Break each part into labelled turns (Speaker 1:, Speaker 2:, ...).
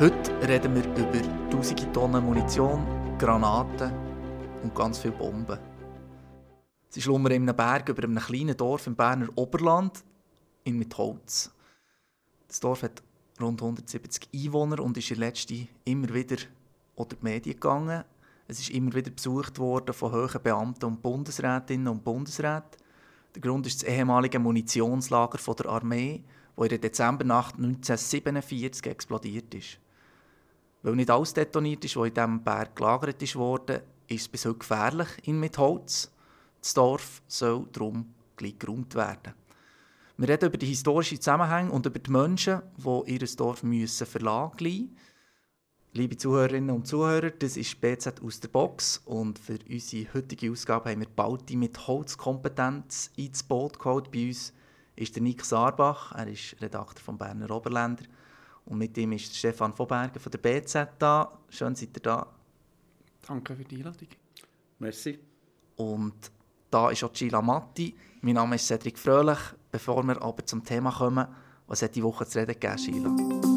Speaker 1: Heute reden wir über tausende Tonnen Munition, Granaten und ganz viele Bomben. Sie schlummern in einem Berg über einem kleinen Dorf im Berner Oberland in Mitholz. Das Dorf hat rund 170 Einwohner und ist in letzter immer wieder oder die Medien gegangen. Es ist immer wieder besucht worden von hohen Beamten und Bundesrätinnen und Bundesräten. Der Grund ist das ehemalige Munitionslager der Armee, das in der Dezembernacht 1947 explodiert ist. Weil nicht alles detoniert ist, was in diesem Berg gelagert wurde, ist es bis heute gefährlich in Mitholz. Das Dorf soll darum gleich geräumt werden. Wir reden über die historischen Zusammenhänge und über die Menschen, die ihr Dorf müssen verlassen müssen. Liebe Zuhörerinnen und Zuhörer, das ist BZ aus der Box und für unsere heutige Ausgabe haben wir bald die mit Holzkompetenz ins Boot geholt. Bei uns ist der Nick Saarbach, er ist Redakteur vom Berner Oberländer und mit ihm ist Stefan von Bergen von der BZ da. Schön, seid ihr da.
Speaker 2: Danke für die Einladung.
Speaker 3: Merci.
Speaker 1: Und da ist auch Gila Matti. Mein Name ist Cedric Fröhlich. Bevor wir aber zum Thema kommen, was hat die Woche zu reden gegeben, Sheila?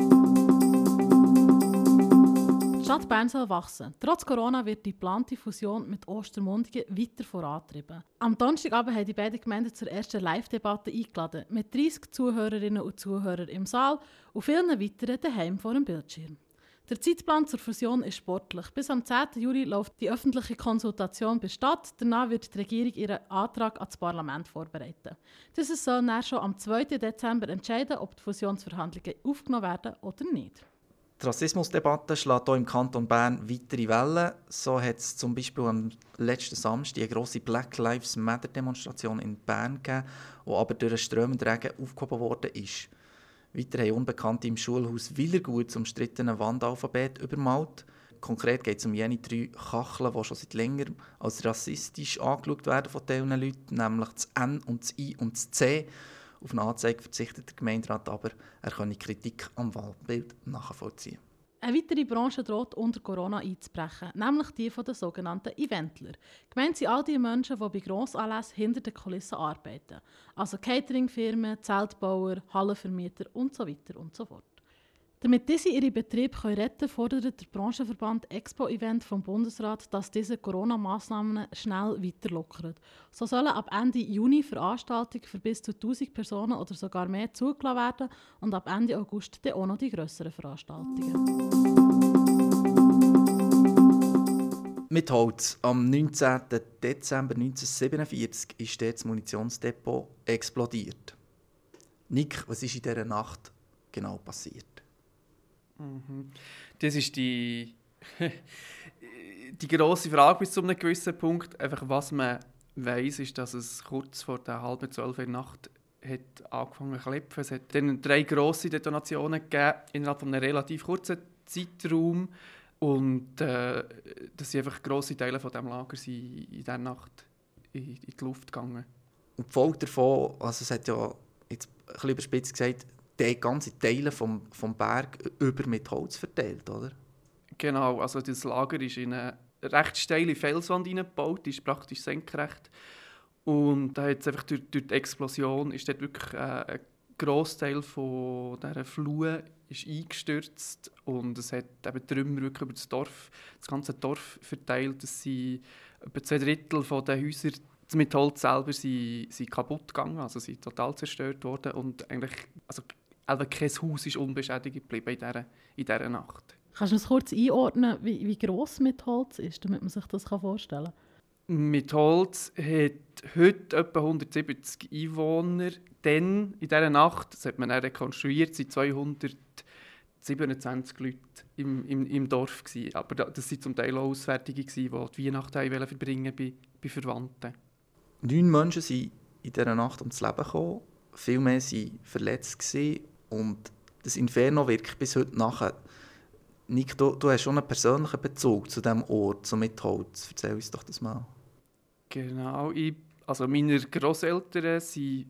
Speaker 4: Stadt Bern soll wachsen. Trotz Corona wird die geplante Fusion mit Ostermundigen weiter vorantrieben. Am Donnerstagabend haben die beiden Gemeinden zur ersten Live-Debatte eingeladen, mit 30 Zuhörerinnen und Zuhörern im Saal und vielen weiteren daheim vor dem Bildschirm. Der Zeitplan zur Fusion ist sportlich. Bis am 10. Juli läuft die öffentliche Konsultation bei Stadt. Danach wird die Regierung ihren Antrag ans Parlament vorbereiten. Dieses soll dann schon am 2. Dezember entscheiden, ob die Fusionsverhandlungen aufgenommen werden oder nicht.
Speaker 1: Die Rassismusdebatte schlägt hier im Kanton Bern weitere Wellen. So hat es zum Beispiel am letzten Samstag eine grosse Black Lives Matter Demonstration in Bern gegeben, die aber durch einen strömenden Regen aufgehoben worden ist. Weiter haben Unbekannte im Schulhaus Willergut zum umstrittenen Wandalphabet übermalt. Konkret geht es um jene drei Kacheln, die schon seit längerem als rassistisch angeschaut werden von diesen Leuten, nämlich das N und das I und das C. Auf eine Anzeige verzichtet der Gemeinderat aber, er könne Kritik am Waldbild nachvollziehen.
Speaker 4: Eine weitere Branche droht unter Corona einzubrechen, nämlich die der sogenannten Eventler. Gemeint sind all die Menschen, die bei Grossanlässen hinter den Kulissen arbeiten. Also Cateringfirmen, Zeltbauer, Hallenvermieter und so und so fort. Damit diese ihre Betriebe können retten fordert der Branchenverband Expo Event vom Bundesrat, dass diese Corona-Massnahmen schnell weiterlockern. So sollen ab Ende Juni Veranstaltungen für bis zu 1000 Personen oder sogar mehr zugelassen werden und ab Ende August dann auch noch die grösseren Veranstaltungen.
Speaker 1: Mit Holz. Am 19. Dezember 1947 ist das Munitionsdepot explodiert. Nick, was ist in dieser Nacht genau passiert?
Speaker 2: Mhm. Das ist die, die grosse Frage bis zu einem gewissen Punkt. Einfach, was man weiß, ist, dass es kurz vor der halben zwölf in der Nacht hat angefangen zu klopfen. Es hat dann drei grosse Detonationen gegeben innerhalb von einem relativ kurzen Zeitraum. Und äh, dass sie einfach grosse Teile von dem Lager sind in dieser Nacht in, in die Luft gegangen.
Speaker 1: Und die Folge davon, also es hat ja jetzt ein bisschen überspitzt gesagt, die ganze Teile vom, vom Berg über mit Holz verteilt, oder?
Speaker 2: Genau, also das Lager ist in eine recht steile Felswand hineingebaut, die ist praktisch senkrecht. Und da hat einfach durch, durch die Explosion ist dort wirklich äh, ein Großteil von dieser Flur ist eingestürzt und es hat eben Trümmer wirklich über das Dorf, das ganze Dorf verteilt. Es sind etwa zwei Drittel von den Häusern mit Holz selber sind, sind kaputt gegangen, also sind total zerstört worden und eigentlich, also also kein Haus ist unbeschädigt geblieben in dieser, in dieser Nacht.
Speaker 4: Kannst du uns kurz einordnen, wie, wie gross mit Holz ist, damit man sich das vorstellen kann?
Speaker 2: Mit Holz hat heute etwa 170 Einwohner. Dann, in dieser Nacht, das hat man dann rekonstruiert, sind 227 Leute im, im, im Dorf. Gewesen. Aber das waren zum Teil auch Auswärtige, die die Weihnachten verbringen bei, bei Verwandten.
Speaker 1: Neun Menschen sind in dieser Nacht ums Leben gekommen. Viel mehr waren verletzt. Gewesen. Und das Inferno wirkt bis heute nachher. Nick, du, du hast schon einen persönlichen Bezug zu diesem Ort, zu Mitholz. Erzähl uns doch das mal.
Speaker 2: Genau. Ich, also meine Großeltern sind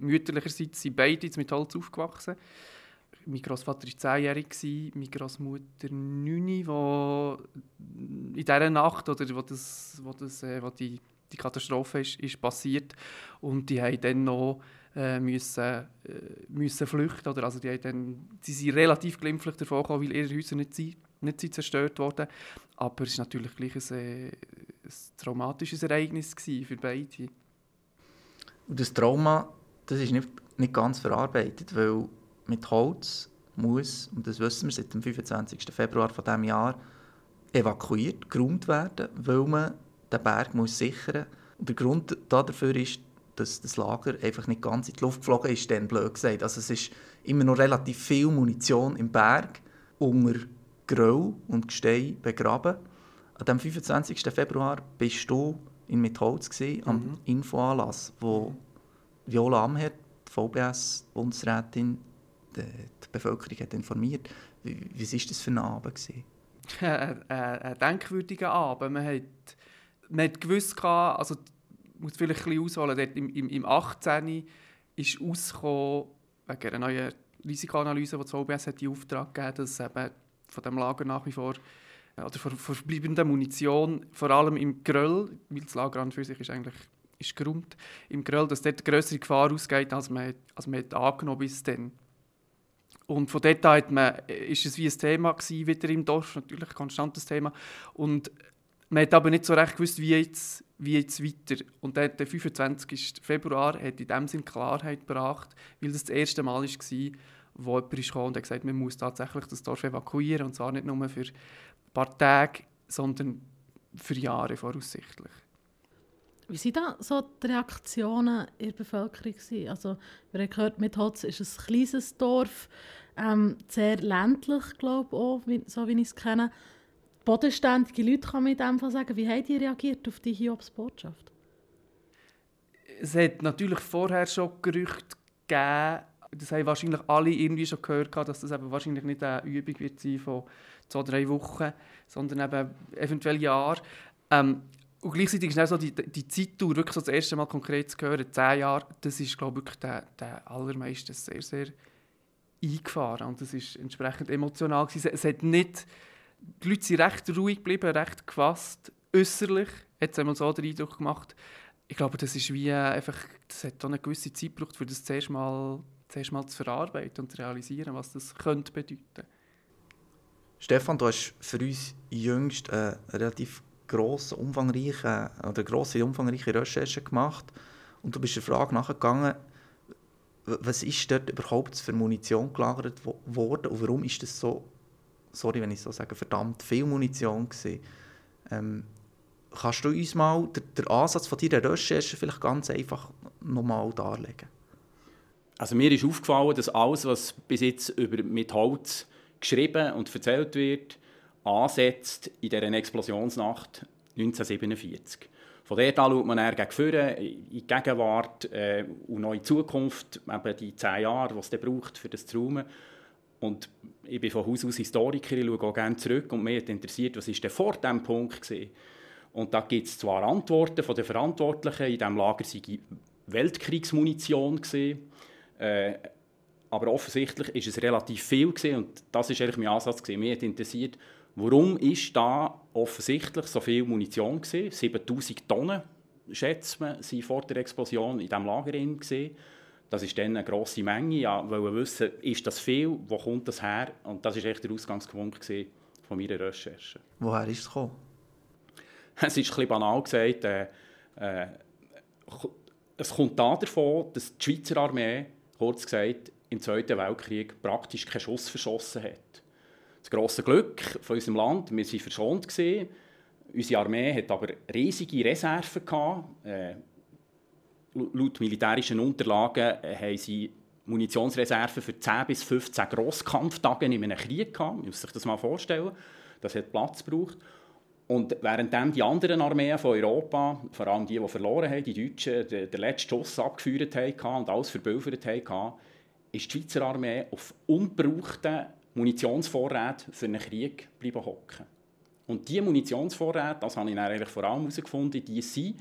Speaker 2: mütterlicherseits sind beide mit Holz aufgewachsen. Mein Großvater war zehnjährig, meine Großmutter neun, wo in dieser Nacht, oder wo, das, wo, das, äh, wo die, die Katastrophe ist, ist passiert. Und die haben dann noch äh, müssen, äh, müssen flüchten. Oder? Also die, dann, die sind relativ glimpflich davon gekommen, weil ihre Häuser nicht, sind, nicht sind zerstört wurden. Aber es war natürlich gleich ein, äh, ein traumatisches Ereignis für beide.
Speaker 1: Und das Trauma das ist nicht, nicht ganz verarbeitet, weil mit Holz muss, und das wissen wir seit dem 25. Februar von diesem Jahr, evakuiert, geräumt werden, weil man den Berg muss sichern muss. Und der Grund dafür ist, dass das Lager einfach nicht ganz in die Luft geflogen ist, dann blöd gesagt. Also es ist immer noch relativ viel Munition im Berg unter Grau und Gestein begraben. An dem 25. Februar bist du in Mitholz gewesen, am mhm. Infoanlass, wo Viola Amherd, die VBS-Bundesrätin, die, die, Bevölkerung hat informiert. Wie, wie war das für ein Abend?
Speaker 2: ein, ein denkwürdiger Abend. Man hat, man hat gewusst, also muss vielleicht ein bisschen ausholen, im, im, im 18. ist rausgekommen, wegen einer neuen Risikoanalyse, die das OBS hat in Auftrag gegeben hat, dass eben von dem Lager nach wie vor oder von, verbleibender Munition, vor allem im Gröll, weil das Lager an für sich ist eigentlich ist geräumt, im Gröll, dass dort größere Gefahr ausgeht, als man, als man hat angenommen bis dann. Und von dort an man, ist es wie ein Thema gewesen, wieder im Dorf, natürlich ein konstantes Thema. Und man hat aber nicht so recht gewusst, wie jetzt, wie jetzt weiter. Und der, der 25. Februar hat in dem Sinn Klarheit gebracht, weil das das erste Mal war, wo jemand kam und hat gesagt, man muss tatsächlich das Dorf evakuieren. Und zwar nicht nur für ein paar Tage, sondern für Jahre voraussichtlich.
Speaker 4: Wie waren da so die Reaktionen in der Bevölkerung? Also, wir haben gehört, Mitholz ist ein kleines Dorf, ähm, sehr ländlich, glaube ich, auch, so wie ich es kenne. Bodenständige Leute kann man in dem Fall sagen. Wie haben die reagiert auf die Hiobs-Botschaft?
Speaker 2: Es hat natürlich vorher schon Gerüchte gegeben, das haben wahrscheinlich alle irgendwie schon gehört, dass das eben wahrscheinlich nicht eine Übung wird sein von zwei, drei Wochen, sondern eben eventuell Jahre. Ähm, und gleichzeitig ist auch so die, die Zeitdauer, wirklich so das erste Mal konkret zu hören, zehn Jahre, das ist, glaube ich, wirklich der, der allermeiste sehr, sehr eingefahren. Und das ist entsprechend emotional. Gewesen. Es hat nicht, die Leute sind recht ruhig geblieben, recht gefasst, äußerlich, hat es einmal so den Eindruck gemacht. Ich glaube, das ist wie einfach, das hat eine gewisse Zeit gebraucht, um das zuerst mal, zuerst mal zu verarbeiten und zu realisieren, was das könnte bedeuten.
Speaker 1: Stefan, du hast für uns jüngst eine relativ grosse, umfangreiche, oder grosse, umfangreiche Recherche gemacht und du bist der Frage nachgegangen, was ist dort überhaupt für Munition gelagert worden und warum ist das so, sorry, wenn ich so sage, verdammt viel Munition gewesen? Ähm, kannst du uns mal den, den Ansatz von deiner Recherche vielleicht ganz einfach nochmal darlegen?
Speaker 3: Also mir ist aufgefallen, dass alles, was bis jetzt über mit Holz geschrieben und erzählt wird, ansetzt in dieser Explosionsnacht 1947. Von dort an schaut man dann gegen in die Gegenwart äh, und noch in die Zukunft, eben die zehn Jahre, die es braucht, für das zu räumen. Und ich bin von Haus aus Historiker, ich schaue auch gerne zurück und mich interessiert, was ist denn vor diesem Punkt war. Und da gibt es zwar Antworten von den Verantwortlichen, in diesem Lager sei Weltkriegsmunition gewesen, äh, aber offensichtlich ist es relativ viel gewesen, und das ist eigentlich mein Ansatz gewesen. Mich hat interessiert, Warum ist da offensichtlich so viel Munition gewesen? 7000 Tonnen, schätzt man, waren vor der Explosion in diesem Lager drin. Das ist dann eine grosse Menge. Ja, weil wir wissen, ist das viel, wo kommt das her? Und das war echt der Ausgangspunkt von meiner Recherche.
Speaker 1: Woher ist es gekommen?
Speaker 3: Es ist ein bisschen banal gesagt. Äh, äh, es kommt davon, dass die Schweizer Armee, kurz gesagt, im Zweiten Weltkrieg praktisch keinen Schuss verschossen hat das grosse Glück von unserem Land. Wir waren verschont. Gewesen. Unsere Armee hat aber riesige Reserven. Gehabt. Äh, laut militärischen Unterlagen äh, haben sie Munitionsreserven für 10 bis 15 Grosskampftage in einem Krieg gehabt. Man muss sich das mal vorstellen. Das hat Platz gebraucht. Und während die anderen Armeen von Europa, vor allem die, die verloren haben, die Deutschen, den, letzten Schuss abgeführt haben und alles verbülfert haben, ist die Schweizer Armee auf ungebrauchten Munitionsvorräte für einen Krieg bleiben hocken. Und diese Munitionsvorräte, das habe ich eigentlich vor allem herausgefunden, die sind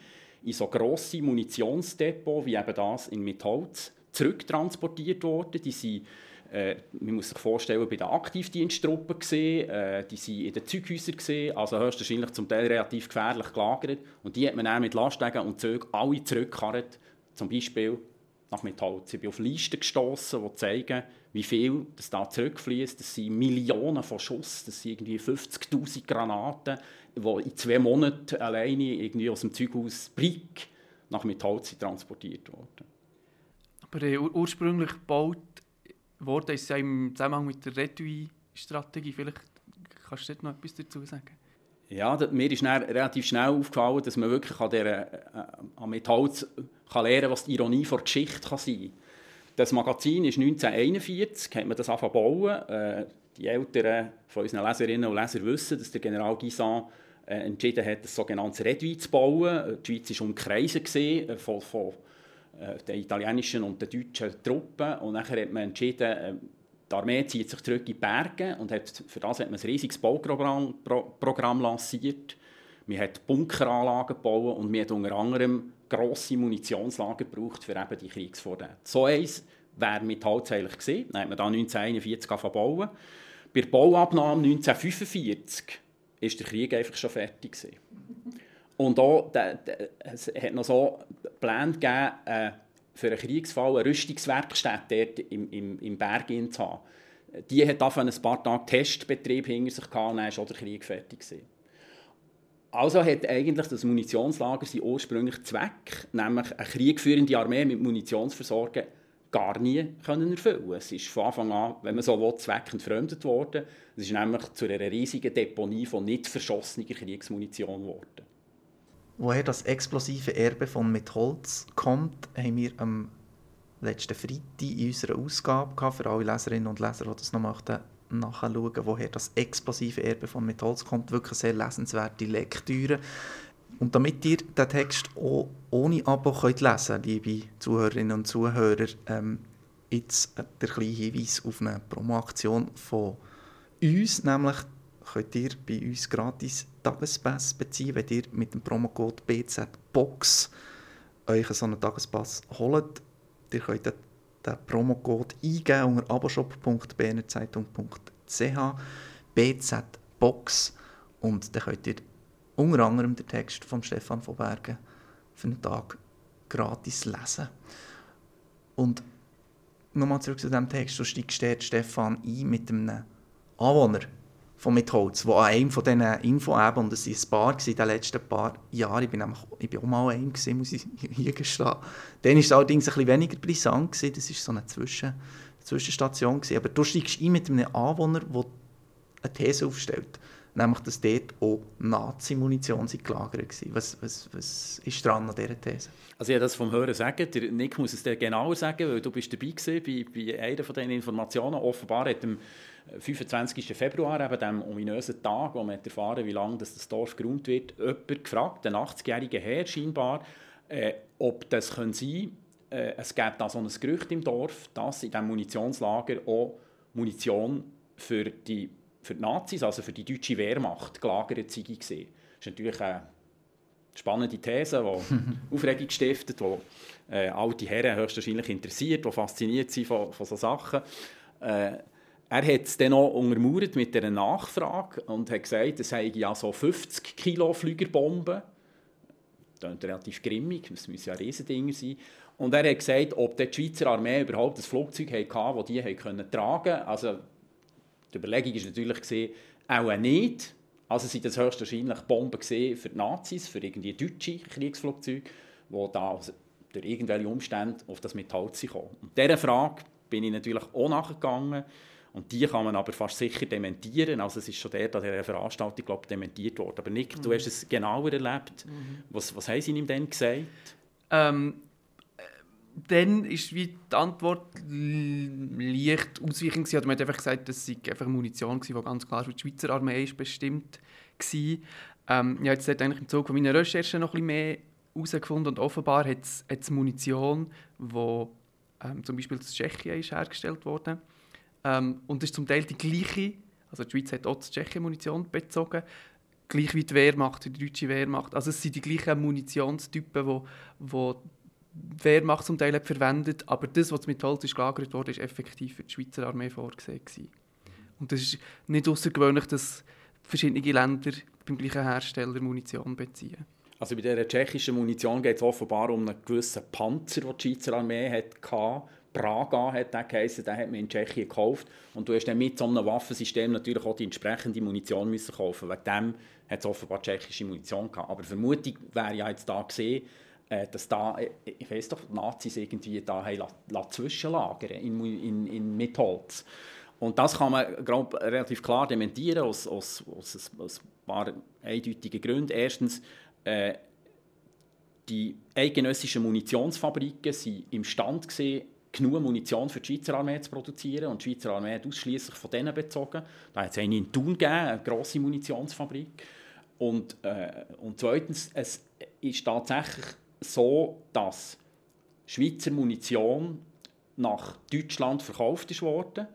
Speaker 3: in so grosse Munitionsdepots wie eben das in Mitholz zurücktransportiert worden. Die sind, äh, man muss sich vorstellen, bei den Aktivdiensttruppen gesehen, äh, die sind in den Zeughäusern gesehen, also höchstwahrscheinlich zum Teil relativ gefährlich gelagert. Und die hat man dann mit Lastwagen und Zügen alle zurückgekarrt, zum Beispiel nach Metallholz. Ich bin auf Listen gestoßen, die zeigen, wie viel das da zurückfließt. Das sind Millionen von Schuss, das sind irgendwie 50'000 Granaten, die in zwei Monaten alleine irgendwie aus dem Zeughaus Brick nach Metallholz transportiert wurden.
Speaker 2: Aber äh, ursprünglich gebaut wurde ist ja im Zusammenhang mit der Redui-Strategie. Vielleicht kannst du dort noch etwas dazu sagen?
Speaker 3: Ja, mir ist relativ schnell aufgefallen, dass man wirklich an, der, äh, an Metallholz kann lernen was die Ironie der Geschichte kann sein kann. Das Magazin ist 1941, hat man das angefangen bauen. Äh, die Älteren von unseren Leserinnen und Lesern wissen, dass der General Guisan entschieden hat, das sogenannte Redwi zu bauen. Die Schweiz war umkreisen äh, von, von äh, den italienischen und den deutschen Truppen. Und dann hat man entschieden, äh, die Armee zieht sich zurück in die Berge und hat, für das hat man ein riesiges Bauprogramm Pro, Programm lanciert. Man hat Bunkeranlagen gebaut und man hat unter anderem grosse Munitionslager gebraucht für eben die Kriegsvorräte. So eins wäre mit Holz eigentlich gewesen. Dann hat man da 1941 bauen. Bei der Bauabnahme 1945 war der Krieg einfach schon fertig gewesen. Und auch, es hat noch so Pläne gegeben, äh, für einen Kriegsfall eine Rüstungswerkstätte dort im, im, im Berg zu haben. Die hat davon ein paar Tage Testbetrieb hinter sich gehabt und dann war der Krieg fertig. Gewesen. Also hat eigentlich das Munitionslager seinen ursprünglichen Zweck, nämlich eine kriegführende Armee mit Munition zu versorgen, gar nie können erfüllen Es ist von Anfang an, wenn man so will, zweckentfremdet worden. Es ist nämlich zu einer riesigen Deponie von nicht verschossener Kriegsmunition geworden.
Speaker 1: Woher das explosive Erbe von mit Holz kommt, haben wir am letzten Freitag in unserer Ausgabe für alle Leserinnen und Leser, die das noch möchten, nachschauen, woher das explosive Erbe von Holz kommt. Wirklich sehr lesenswerte Lektüre. Und damit ihr den Text auch ohne Abo könnt lesen könnt, liebe Zuhörerinnen und Zuhörer, ähm, jetzt der kleine Hinweis auf eine Promoaktion von uns, nämlich könnt ihr bei uns gratis Tagespass beziehen, wenn ihr mit dem Promocode BZBOX euch so einen Tagespass holt. Ihr könnt den, Promocode eingeben unter aboshop.bnzeitung.ch BZBOX und dann könnt ihr unter anderem den Text von Stefan von Bergen für einen Tag gratis lesen. Und nochmal zurück zu diesem Text, so steigt Stefan ein mit einem Anwohner von Mitholz, der an einem von diesen Info eben, und es waren ein paar in den letzten paar Jahren, ich bin, nämlich, ich bin auch mal einem gewesen, muss ich hier gestehen. Dann war es allerdings ein bisschen weniger brisant, gewesen. das war so eine Zwischen Zwischenstation. Gewesen. Aber du steigst ein mit einem Anwohner, der eine These aufstellt, nämlich, dass dort auch Nazi-Munition gelagert war. Was, was, was ist dran an dieser These?
Speaker 3: Also ich das vom Hören sagen, der Nick muss es dir genauer sagen, weil du bist dabei gewesen bei, bei einer von diesen Informationen. Offenbar hat dem 25. Februar, eben dem ominösen Tag, wo man erfahren wie lange das Dorf geräumt wird, jemand gefragt, ein 80-jähriger Herr scheinbar, äh, ob das sein könnte. Äh, es gibt da so ein Gerücht im Dorf, dass in diesem Munitionslager auch Munition für die, für die Nazis, also für die deutsche Wehrmacht, gelagert sei. Das ist natürlich eine spannende These, die Aufregung stiftet, die äh, alte Herren höchstwahrscheinlich interessiert, die fasziniert sind von, von solchen Sachen. Äh, er hat es dann noch untermauert mit einer Nachfrage und hat gesagt, es seien ja so 50 Kilo Flügerbomben. Das ist relativ grimmig, das müssen ja Riesendinger sein. Und er hat gesagt, ob die Schweizer Armee überhaupt ein Flugzeug hatte, das die tragen konnten. Also, die Überlegung war natürlich, gewesen, auch nicht. Also sind das höchstwahrscheinlich Bomben für die Nazis, für irgendwie deutsche Kriegsflugzeuge, die da durch irgendwelche Umstände auf das Metall kommen. Und dieser Frage bin ich natürlich auch nachgegangen. Und die kann man aber fast sicher dementieren. Also es ist schon der, an dieser Veranstaltung glaube dementiert worden. Aber Nick, mhm. du hast es genauer erlebt. Mhm. Was, was haben sie ihm denn gesagt?
Speaker 2: Ähm, dann ist wie die Antwort leicht ausweichend gewesen. Man hat einfach gesagt, dass es einfach Munition war, die ganz klar für die Schweizer Armee ist bestimmt war. Ähm, ich habe jetzt eigentlich im Zuge meiner Recherche noch ein mehr herausgefunden und offenbar hat es Munition, die ähm, zum Beispiel in Tschechien ist hergestellt wurde ähm, und es ist zum Teil die gleiche, also die Schweiz hat auch die Tschechien Munition bezogen, gleich wie die Wehrmacht, die deutsche Wehrmacht. Also es sind die gleichen Munitionstypen, wo die Wehrmacht zum Teil hat verwendet, aber das, was mit Holz ist gelagert wurde, ist effektiv für die Schweizer Armee vorgesehen. Und es ist nicht außergewöhnlich, dass verschiedene Länder beim gleichen Hersteller Munition beziehen.
Speaker 3: Also bei dieser tschechischen Munition geht es offenbar um einen gewissen Panzer, den die Schweizer Armee hatte. Praga hat der geheißen, den hat man in Tschechien gekauft. Und du hast dann mit so einem Waffensystem natürlich auch die entsprechende Munition müssen kaufen. Wegen dem hat es offenbar tschechische Munition gehabt. Aber die Vermutung wäre ja jetzt da gesehen, dass da, äh, ich weiß doch, Nazis irgendwie da haben zwischenlagern in, in, in Mitholz. Und das kann man glaub, relativ klar dementieren aus, aus, aus, aus ein paar eindeutigen Gründen. Erstens, äh, die eidgenössischen Munitionsfabriken waren imstande gewesen, genug Munition für die Schweizer Armee zu produzieren und die Schweizer Armee hat ausschließlich von denen bezogen. Da hat es eine in Thun gegeben, eine grosse Munitionsfabrik. Und, äh, und zweitens, es ist tatsächlich so, dass Schweizer Munition nach Deutschland verkauft wurde.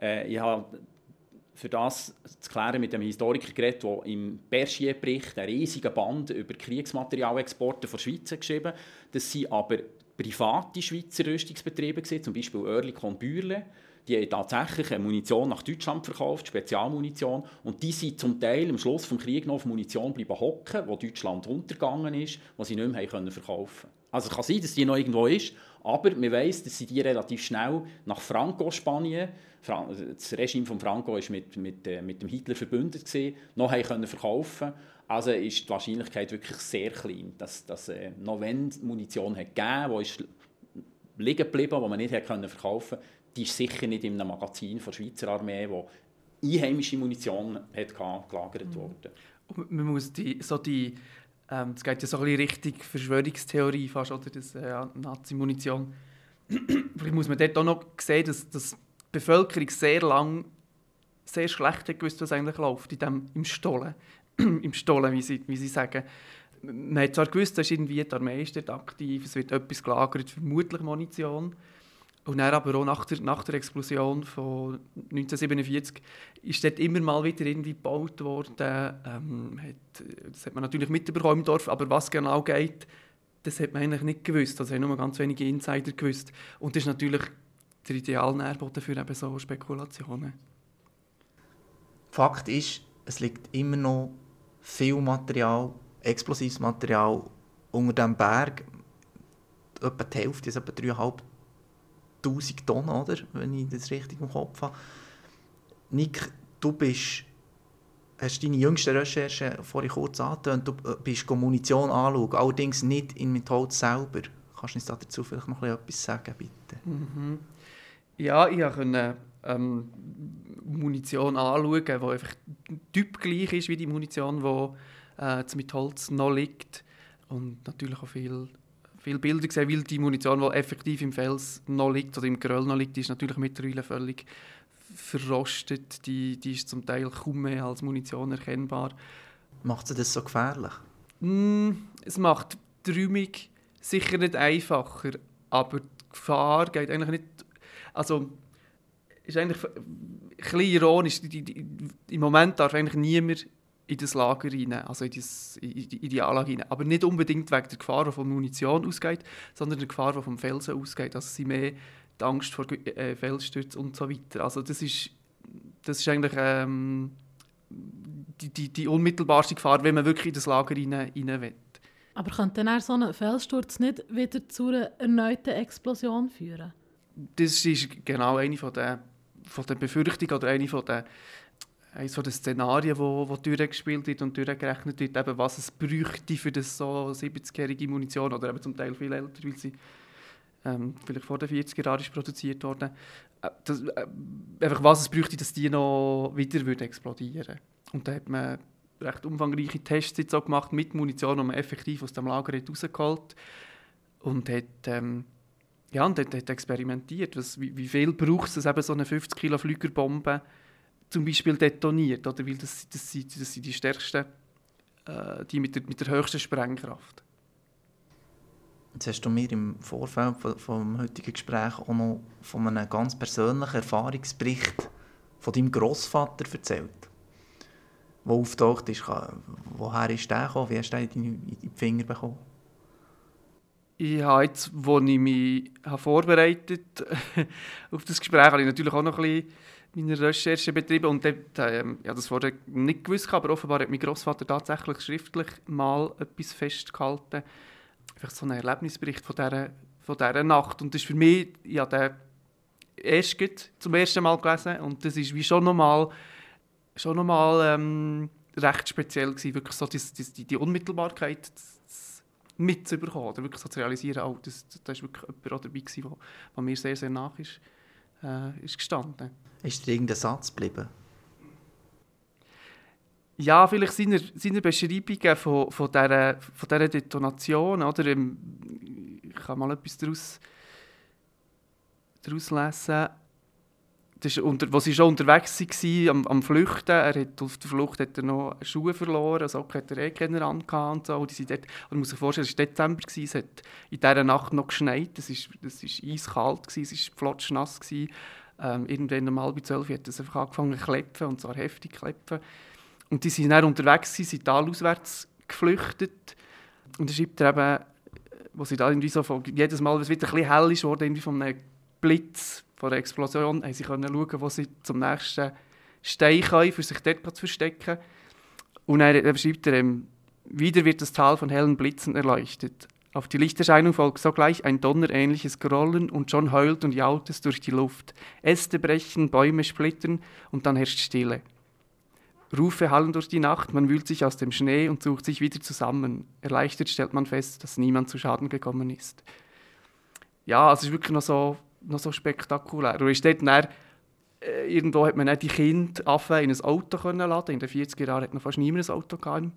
Speaker 3: Äh, ich habe für das zu klären mit dem Historiker geredet, der im Bergier-Bericht einen riesigen Band über Kriegsmaterialexporte von Schweiz geschrieben hat. Das sind aber private Schweizer Rüstungsbetriebe, zum Beispiel Oerlikon Bürle. Die haben tatsächlich Munition nach Deutschland verkauft, Spezialmunition. Und die sind zum Teil am Schluss des Krieges noch auf Munition bleiben hocken, wo Deutschland untergegangen ist, die sie nicht mehr haben verkaufen konnten. Also es kann sein, dass die noch irgendwo ist, aber man weiss, dass sie die relativ schnell nach Franco-Spanien, das Regime von Franco war mit, mit, äh, mit dem Hitler verbündet, gewesen, noch haben können verkaufen Also ist die Wahrscheinlichkeit wirklich sehr klein, dass, dass äh, noch wenn Munition hat gegeben hat, die liegen geblieben, die man nicht hat können verkaufen konnte, die ist sicher nicht in einem Magazin der Schweizer Armee, wo einheimische Munition hat gelagert mhm. worden.
Speaker 2: Und man muss die, so die ähm, das geht ja so ein bisschen Richtung Verschwörungstheorie fast, oder das äh, Nazi-Munition. Vielleicht muss man dort auch noch sehen, dass, dass die Bevölkerung sehr lang sehr schlecht hat gewusst, was eigentlich läuft in dem, im Stollen. Im Stollen, wie sie, wie sie sagen. Man hat zwar gewusst, dass irgendwie die Armee ist dort aktiv, es wird etwas gelagert, vermutlich Munition. Und dann aber auch nach der, nach der Explosion von 1947 ist dort immer mal wieder irgendwie gebaut worden. Ähm, hat, das hat man natürlich mitbekommen im Dorf, aber was genau geht, das hat man eigentlich nicht gewusst. Also haben nur ganz wenige Insider gewusst. Und das ist natürlich der ideale Nährboden für eben so Spekulationen.
Speaker 1: Fakt ist, es liegt immer noch viel Material, explosives Material unter dem Berg. Etwa die Hälfte, ist etwa 3'5 1000 Tonnen, oder? wenn ich das richtig im Kopf habe. Nick, du bist, hast deine jüngste Recherche vorhin kurz angetönt, du äh, bist Munition anschauen, allerdings nicht in Methold selber. Kannst du uns dazu vielleicht noch etwas sagen, bitte?
Speaker 2: Mhm. Ja, ich konnte ähm, Munition anschauen, die einfach typgleich ist wie die Munition, die äh, mit Holz noch liegt. Und natürlich auch viel viele Bilder gesehen, weil die Munition, die effektiv im Fels noch liegt oder im Geröll noch liegt, die ist natürlich mittlerweile völlig verrostet. Die, die ist zum Teil kaum mehr als Munition erkennbar.
Speaker 1: Macht sie das so gefährlich?
Speaker 2: Mm, es macht die Räumung sicher nicht einfacher, aber die Gefahr geht eigentlich nicht... Also, ist eigentlich ein bisschen ironisch. Im Moment darf eigentlich niemand in das Lager rein, also in, das, in, die, Anlage rein. Aber nicht unbedingt wegen der Gefahr, die von Munition ausgeht, sondern der Gefahr, die vom Felsen ausgeht. Also sie mehr die Angst vor äh, Felsstürzen und so weiter. Also das ist, das ist eigentlich ähm, die, die, die unmittelbarste Gefahr, wenn man wirklich in das Lager rein, rein will.
Speaker 4: Aber könnte dann so ein Felssturz nicht wieder zu einer erneuten Explosion führen?
Speaker 2: Das ist genau eine von der, von der Befürchtungen oder eine von der eines der Szenarien, wo, wo durchgespielt wird und durchgerechnet wird, eben, was es bräuchte für das so 70-jährige Munition oder eben zum Teil viel älter, weil sie ähm, vielleicht vor den 40er Jahren produziert worden. Äh, das, äh, einfach was es bräuchte, dass die noch wieder würde explodieren Und da hat man recht umfangreiche Tests jetzt auch gemacht mit Munition, die man effektiv aus dem Lager rausgeholt und hat ähm, ja, und hat, hat experimentiert. Was, wie, wie viel braucht es, eben so eine 50 Kilo Flügerbombe zum Beispiel detoniert, oder? weil das, das, sind, das sind die stärksten, äh, die mit der, mit der höchsten Sprengkraft.
Speaker 1: Jetzt hast du mir im Vorfeld vom heutigen Gespräch auch noch von einem ganz persönlichen Erfahrungsbericht von deinem Großvater erzählt, der auftaucht ist. Woher ist der gekommen? Wie hast du den in die Finger bekommen?
Speaker 2: Ich habe jetzt, als ich mich vorbereitet auf das Gespräch, habe ich natürlich auch noch ein bisschen meiner Recherche betrieben und dort, äh, ja, das vorher nicht gewusst, aber offenbar hat mein Großvater tatsächlich schriftlich mal etwas festgehalten. Einfach so einen Erlebnisbericht von dieser, von dieser Nacht. Und das ist für mich, ja, der erst zum ersten Mal gelesen und das ist wie schon nochmal schon noch mal, ähm, recht speziell gewesen, wirklich so die, die, die Unmittelbarkeit mitzubekommen oder wirklich so zu realisieren, oh, das, da ist wirklich jemand dabei gewesen, der mir sehr, sehr nach ist, äh, ist gestanden.
Speaker 1: Ist dir irgendein Satz geblieben?
Speaker 2: Ja, vielleicht seine, seine Beschreibungen von, von, dieser, von dieser Detonation, oder? Ich kann mal etwas daraus, daraus lesen das unter, wo sie schon unterwegs waren, am, am Flüchten, er hat, auf der Flucht hat er noch Schuhe verloren, Socken hat er eh keine und so. Und die sind dort, man muss sich vorstellen, es war Dezember, es hat in dieser Nacht noch geschneit, es war ist, ist eiskalt, gewesen, es war flotschnass. Gewesen. Ähm, irgendwann um halb zwölf hat es einfach angefangen zu klepfen, und zwar heftig klepfen. Und die sind dann unterwegs, gewesen, sind talauswärts geflüchtet. Und dann schreibt er eben, wo sie da irgendwie so jedes Mal, wenn es wieder ein bisschen hell ist, wurde irgendwie von einem Blitz vor der Explosion haben sie können schauen, wo sie zum nächsten Stein können, für sich dort zu verstecken. Und er, er schreibt er, ähm, wieder wird das Tal von hellen Blitzen erleuchtet. Auf die Lichterscheinung folgt sogleich ein donnerähnliches Grollen und schon heult und jault es durch die Luft. Äste brechen, Bäume splittern und dann herrscht Stille. Rufe hallen durch die Nacht, man wühlt sich aus dem Schnee und sucht sich wieder zusammen. Erleichtert stellt man fest, dass niemand zu Schaden gekommen ist. Ja, es ist wirklich noch so noch so spektakulär. Und ist dort dann, äh, irgendwo hat man dann die Kinder in ein Auto können laden. In den 40er Jahren hat noch fast niemand ein Auto gehabt im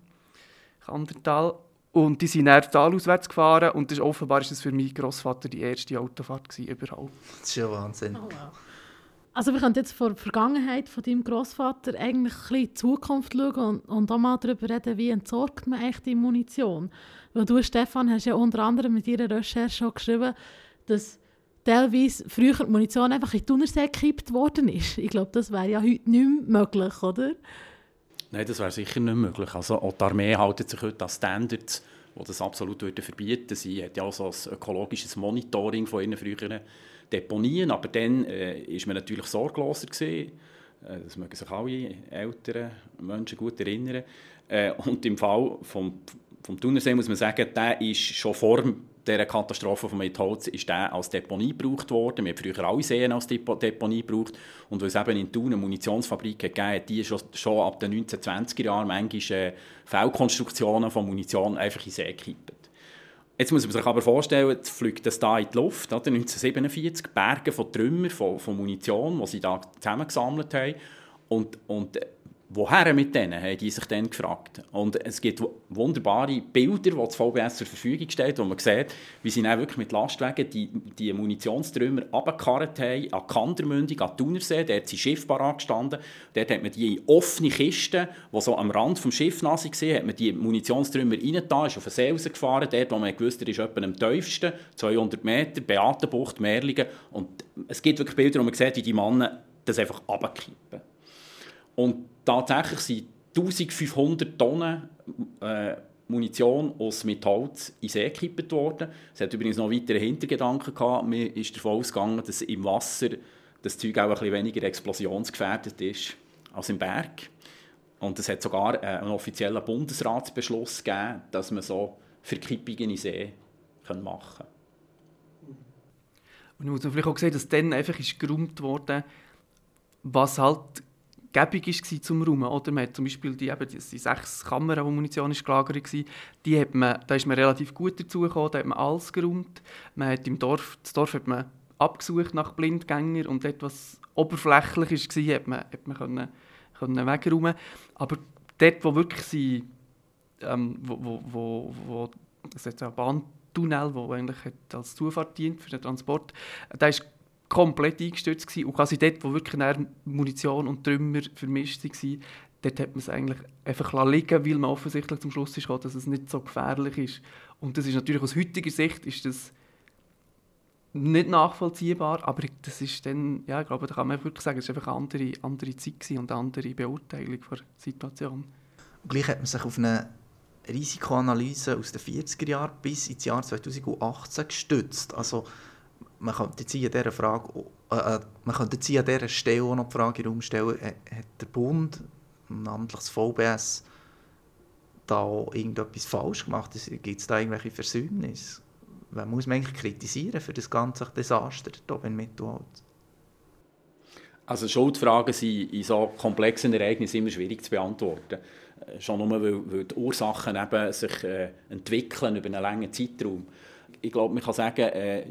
Speaker 2: Kandertal. Und die sind dann talauswärts gefahren und das, offenbar war das für meinen Großvater die erste Autofahrt gewesen, überhaupt.
Speaker 1: Das ist ja Wahnsinn. Oh, wow.
Speaker 4: Also wir können jetzt vor der Vergangenheit von deinem Großvater eigentlich ein bisschen in die Zukunft schauen und, und auch mal darüber reden, wie entsorgt man echt die Munition. Weil du, Stefan, hast ja unter anderem mit ihrer Recherche schon geschrieben, dass teilweise früher die Munition einfach in die Thunersee gekippt worden ist. Ich glaube, das wäre ja heute nicht mehr möglich, oder?
Speaker 3: Nein, das wäre sicher nicht möglich. Also auch die Armee hält sich heute an Standards, die das absolut verbieten Sie hat ja auch so ein ökologisches Monitoring von ihren früheren Deponien, aber dann äh, man natürlich sorgloser gewesen. Äh, das mögen sich alle älteren Menschen gut erinnern. Äh, und im Fall vom, vom Thunersee muss man sagen, der ist schon vor dieser Katastrophe von Metholz ist der als Deponie gebraucht worden. Wir haben früher alle Seen als Deponie gebraucht. Und weil es eben in Thun eine Munitionsfabrik gegeben hat, die schon, schon ab den 1920er Jahren manchmal äh, von Munition einfach in See gekippt. Jetzt muss man sich aber vorstellen, jetzt fliegt das da in die Luft, oder? 1947, Berge von Trümmern, von, von Munition, die sie da zusammengesammelt haben. Und, und Woher mit denen, haben die sich dann gefragt. Und es gibt wunderbare Bilder, die das VBS zur Verfügung stellt, wo man sieht, wie sie dann wirklich mit Lastwagen die, die Munitionstrümmer runtergekarrt haben, an Kandermündung, an Thunersee, dort sind Schiffe gestanden. Dort hat man die offene Kiste, die so am Rand des Schiffes nass war, hat man die Munitionstrümmer reingetan, ist auf den See rausgefahren, dort, wo man gewusst hat, ist etwa am tiefsten, 200 Meter, Beatenbucht, Merlingen. Und es gibt wirklich Bilder, wo man sieht, wie die Männer das einfach runterkippen. Und tatsächlich sind 1500 Tonnen äh, Munition aus Metholz in See gekippt worden. Es hat übrigens noch weitere Hintergedanken gehabt. Man ist davon ausgegangen, dass im Wasser das Zeug auch ein bisschen weniger explosionsgefährdet ist als im Berg. Und es hat sogar äh, einen offiziellen Bundesratsbeschluss gegeben, dass man so Verkippungen in See machen kann.
Speaker 2: Und muss vielleicht auch sehen, dass dann einfach ist geräumt wurde, was halt gäbig war zum Räumen. Oder man hat zum Beispiel die, eben die, die sechs Kammern, wo Munition ist gelagert war, die hat man, da ist man relativ gut dazu gekommen, da hat man alles geräumt. Man hat im Dorf, das Dorf hat man abgesucht nach Blindgängern und etwas oberflächlich war, hat man, hat man können, können wegräumen. Aber dort, wo wirklich sie, ähm, wo, wo, wo, wo das ist ein Bahntunnel, der eigentlich als Zufahrt dient für den Transport, da ist komplett eingestürzt gewesen. und quasi dort, wo wirklich Munition und Trümmer vermischt waren, dort hat man es eigentlich einfach liegen weil man offensichtlich zum Schluss ist, dass es nicht so gefährlich ist. Und das ist natürlich aus heutiger Sicht ist das nicht nachvollziehbar, aber das ist dann, ja, ich glaube, da kann man wirklich sagen, es war einfach eine andere, andere Zeit und eine andere Beurteilung der Situation.
Speaker 1: Und gleich hat man sich auf eine Risikoanalyse aus den 40er Jahren bis ins Jahr 2018 gestützt. Also man könnte jetzt an dieser Frage, äh, äh, man könnte jetzt an dieser Stelle noch die Frage in stellen, hat der Bund, namentlich das VBS, da irgendetwas falsch gemacht? Gibt es da irgendwelche Versäumnisse? Wen muss man eigentlich kritisieren für das ganze Desaster hier in Mittelholz?
Speaker 3: Also Schuldfragen sind in so komplexen Ereignissen immer schwierig zu beantworten. Äh, schon nur, weil, weil die Ursachen eben sich äh, entwickeln über einen langen Zeitraum. Ich glaube, man kann sagen, äh,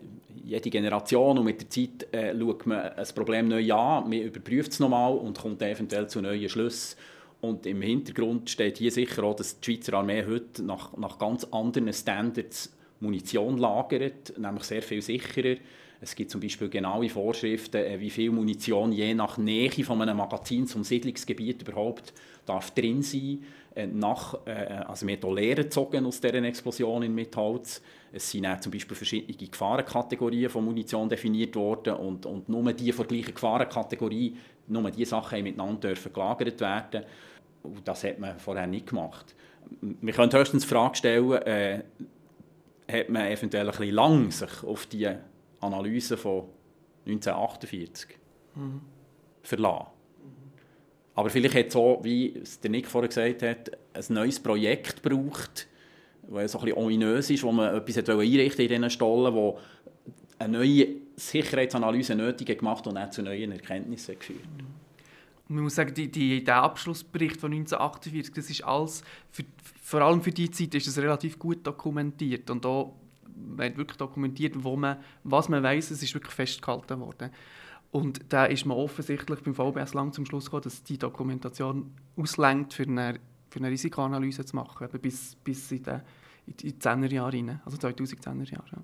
Speaker 3: jede Generation und mit der Zeit äh, schaut man ein Problem neu an, man überprüft es nochmal und kommt eventuell zu neuen Schlüssen. Und im Hintergrund steht hier sicher auch, dass die Schweizer Armee heute nach, nach ganz anderen Standards Munition lagert, nämlich sehr viel sicherer. Es gibt zum Beispiel genaue Vorschriften, äh, wie viel Munition je nach Nähe von einem Magazin zum Siedlungsgebiet überhaupt darf drin sein. Äh, nach, äh, also wir haben Lehren gezogen aus dieser Explosion in Mitholz. Es sind auch zum Beispiel verschiedene Gefahrenkategorien von Munition definiert worden und, und nur die von der gleichen Gefahrenkategorie, nur diese Sachen miteinander dürfen gelagert werden. Und das hat man vorher nicht gemacht. Wir können höchstens die Frage stellen, äh, hat man eventuell ein bisschen lang sich auf die Analyse von 1948 mhm. verlassen. Aber vielleicht hat es auch, wie es der Nick vorher gesagt hat, ein neues Projekt gebraucht, das so ein bisschen ominös ist, wo man etwas einrichten in diesen Stollen, wo eine neue Sicherheitsanalyse nötig hat gemacht und auch zu neuen Erkenntnissen geführt.
Speaker 2: Man muss sagen, die, die, der Abschlussbericht von 1948, das ist alles, für, vor allem für die Zeit ist das relativ gut dokumentiert und auch hat wirklich dokumentiert, wo man, was man weiß, es ist wirklich festgehalten worden. Und da ist man offensichtlich beim VBS lang zum Schluss gekommen, dass die Dokumentation auslenkt, für eine, für eine Risikoanalyse zu machen, bis, bis in die, in die 10er Jahre rein, also 2010er Jahre. Ja.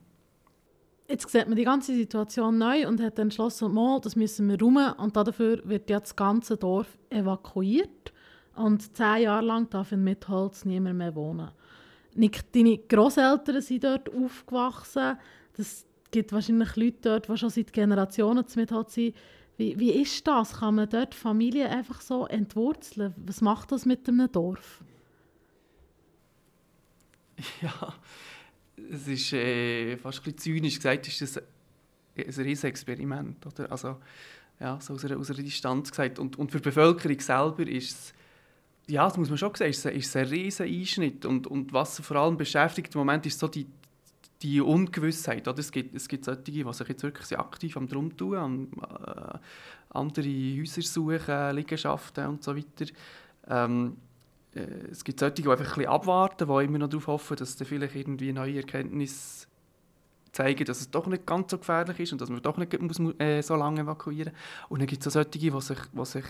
Speaker 4: Jetzt sieht man die ganze Situation neu und hat entschlossen, mal, das müssen wir rum und dafür wird ja das ganze Dorf evakuiert und zehn Jahre lang darf in Mitholz niemand mehr wohnen. Deine Großeltern sind dort aufgewachsen. Es gibt wahrscheinlich Leute dort, die schon seit Generationen mit sind. Wie, wie ist das? Kann man dort Familie einfach so entwurzeln? Was macht das mit einem Dorf?
Speaker 2: Ja, es ist äh, fast ein bisschen zynisch gesagt, ist das ein riesiges Experiment. Oder? Also, ja, so aus einer, aus einer Distanz gesagt. Und, und für die Bevölkerung selber ist es ja, das muss man schon sagen, ist, ist ein riesen Einschnitt. Und, und was vor allem beschäftigt im Moment ist so die, die Ungewissheit. Oder? Es, gibt, es gibt solche, die sich jetzt wirklich aktiv am drum tun, an, äh, andere Häuser suchen, Liegenschaften und so weiter. Ähm, äh, es gibt solche, die einfach ein abwarten, die immer noch darauf hoffen, dass da vielleicht irgendwie neue Erkenntnisse zeigen, dass es doch nicht ganz so gefährlich ist und dass man doch nicht muss, äh, so lange evakuieren muss. Und dann gibt es auch solche, die sich, die sich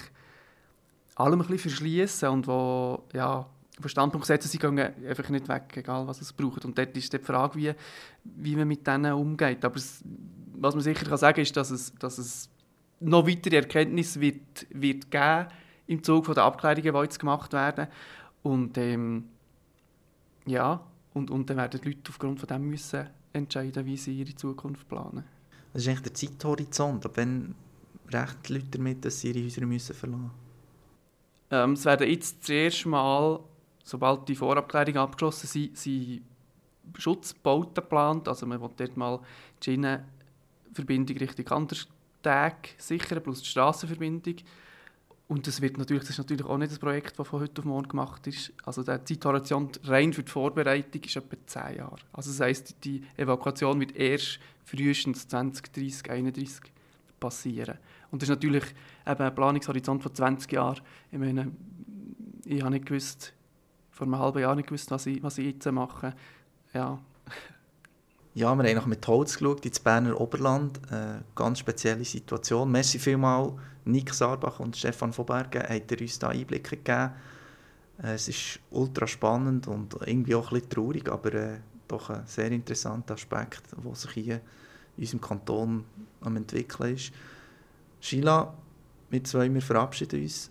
Speaker 2: allem ein bisschen verschließen und wo ja, auf Standpunkt setzen, sie gehen einfach nicht weg, egal was es braucht. Und dort ist die Frage, wie, wie man mit denen umgeht. Aber es, was man sicher kann sagen ist, dass es, dass es noch weitere Erkenntnisse wird, wird geben im Zuge der Abklärungen, die jetzt gemacht werden. Und ähm, ja, und, und dann werden die Leute aufgrund von dem müssen entscheiden, wie sie ihre Zukunft planen.
Speaker 1: Das ist eigentlich der Zeithorizont. Ab wann rechnen die Leute damit, dass sie ihre Häuser müssen verlassen müssen?
Speaker 2: Ähm, es werden jetzt das erste Mal, sobald die Vorabklärungen abgeschlossen sind, sind Schutzbauten geplant. Also man will dort mal die Schienenverbindung Richtung Anderstag sichern, plus die Strassenverbindung. Und das, wird natürlich, das ist natürlich auch nicht das Projekt, das von heute auf morgen gemacht ist. Also der Zeithorizont rein für die Vorbereitung ist etwa 10 Jahre. Also das heisst, die Evakuation wird erst frühestens 2030, 2031 passieren. Und das ist natürlich eben ein Planungshorizont von 20 Jahren. Ich meine, ich habe nicht gewusst, vor einem halben Jahr nicht gewusst, was ich, was ich jetzt mache. Ja.
Speaker 1: Ja, wir haben noch mit Holz geschaut, ins Berner Oberland. Eine ganz spezielle Situation. Merci vielmals, Nick Sarbach und Stefan von Bergen, habt ihr uns da Einblicke gegeben. Äh, es ist ultra spannend und irgendwie auch ein bisschen traurig, aber äh, doch ein sehr interessanter Aspekt, der sich hier in unserem Kanton am entwickeln ist. Sheila, wir zwei, wir verabschieden uns.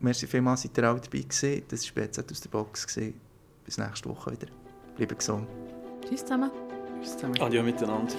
Speaker 1: Merci vielmals, seid ihr alle dabei gewesen. Das war BZ aus der Box. Gewesen. Bis nächste Woche wieder. Bleibt gesund.
Speaker 4: Tschüss zusammen.
Speaker 2: Tschüss zusammen.
Speaker 3: Adieu miteinander.